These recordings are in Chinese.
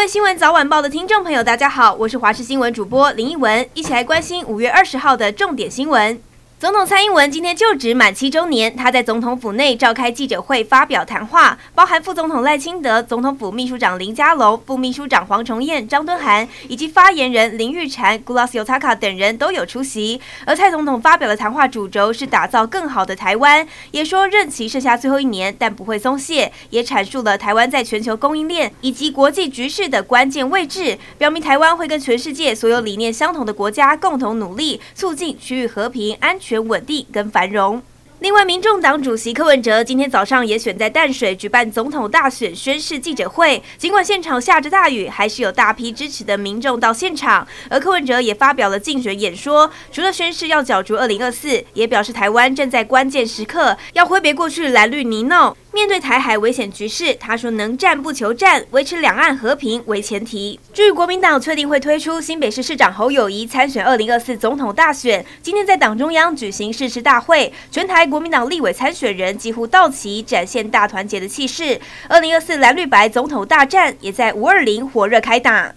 各位新闻早晚报的听众朋友，大家好，我是华视新闻主播林奕文，一起来关心五月二十号的重点新闻。总统蔡英文今天就职满七周年，他在总统府内召开记者会发表谈话，包含副总统赖清德、总统府秘书长林佳龙、副秘书长黄崇彦、张敦涵以及发言人林玉婵、Gulas Yotaka 等人都有出席。而蔡总统发表的谈话主轴是打造更好的台湾，也说任期剩下最后一年，但不会松懈，也阐述了台湾在全球供应链以及国际局势的关键位置，表明台湾会跟全世界所有理念相同的国家共同努力，促进区域和平安全。全稳定跟繁荣。另外，民众党主席柯文哲今天早上也选在淡水举办总统大选宣誓记者会。尽管现场下着大雨，还是有大批支持的民众到现场。而柯文哲也发表了竞选演说，除了宣誓要角逐二零二四，也表示台湾正在关键时刻，要挥别过去蓝绿泥淖。面对台海危险局势，他说能战不求战，维持两岸和平为前提。至于国民党确定会推出新北市市长侯友谊参选二零二四总统大选，今天在党中央举行誓师大会，全台国民党立委参选人几乎到齐，展现大团结的气势。二零二四蓝绿白总统大战也在五二零火热开打。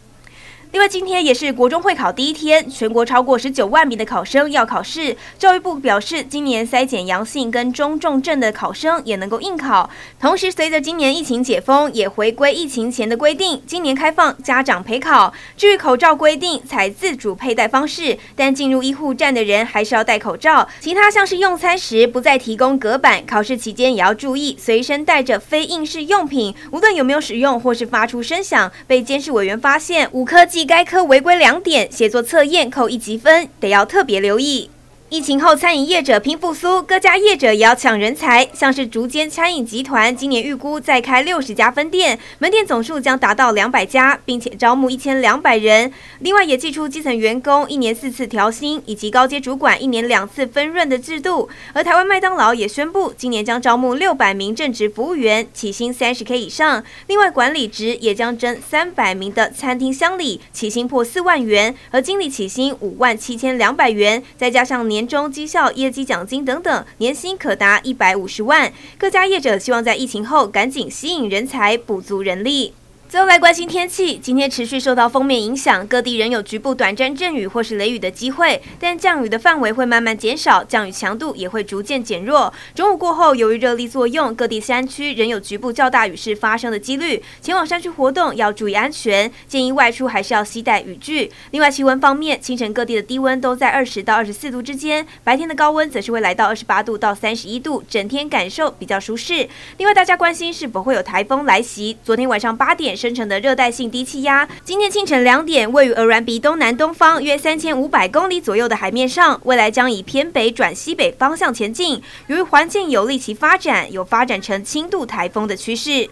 另外，今天也是国中会考第一天，全国超过十九万名的考生要考试。教育部表示，今年筛检阳性跟中重症的考生也能够应考。同时，随着今年疫情解封，也回归疫情前的规定，今年开放家长陪考。至于口罩规定，采自主佩戴方式，但进入医护站的人还是要戴口罩。其他像是用餐时不再提供隔板，考试期间也要注意随身带着非应试用品，无论有没有使用或是发出声响，被监视委员发现，五科技。该科违规两点，写作测验扣一级分，得要特别留意。疫情后，餐饮业者拼复苏，各家业者也要抢人才。像是竹间餐饮集团，今年预估再开六十家分店，门店总数将达到两百家，并且招募一千两百人。另外，也祭出基层员工一年四次调薪，以及高阶主管一年两次分润的制度。而台湾麦当劳也宣布，今年将招募六百名正职服务员，起薪三十 K 以上。另外，管理职也将征三百名的餐厅襄理，起薪破四万元，而经理起薪五万七千两百元，再加上年。中绩效、业绩奖金等等，年薪可达一百五十万。各家业者希望在疫情后赶紧吸引人才，补足人力。最后来关心天气，今天持续受到锋面影响，各地仍有局部短暂阵雨或是雷雨的机会，但降雨的范围会慢慢减少，降雨强度也会逐渐减弱。中午过后，由于热力作用，各地山区仍有局部较大雨势发生的几率，前往山区活动要注意安全，建议外出还是要携带雨具。另外，气温方面，清晨各地的低温都在二十到二十四度之间，白天的高温则是会来到二十八度到三十一度，整天感受比较舒适。另外，大家关心是否会有台风来袭？昨天晚上八点。生成的热带性低气压，今天清晨两点，位于鹅銮鼻东南东方约三千五百公里左右的海面上，未来将以偏北转西北方向前进。由于环境有利其发展，有发展成轻度台风的趋势。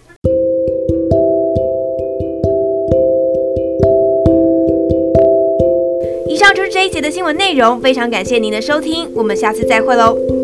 以上就是这一节的新闻内容，非常感谢您的收听，我们下次再会喽。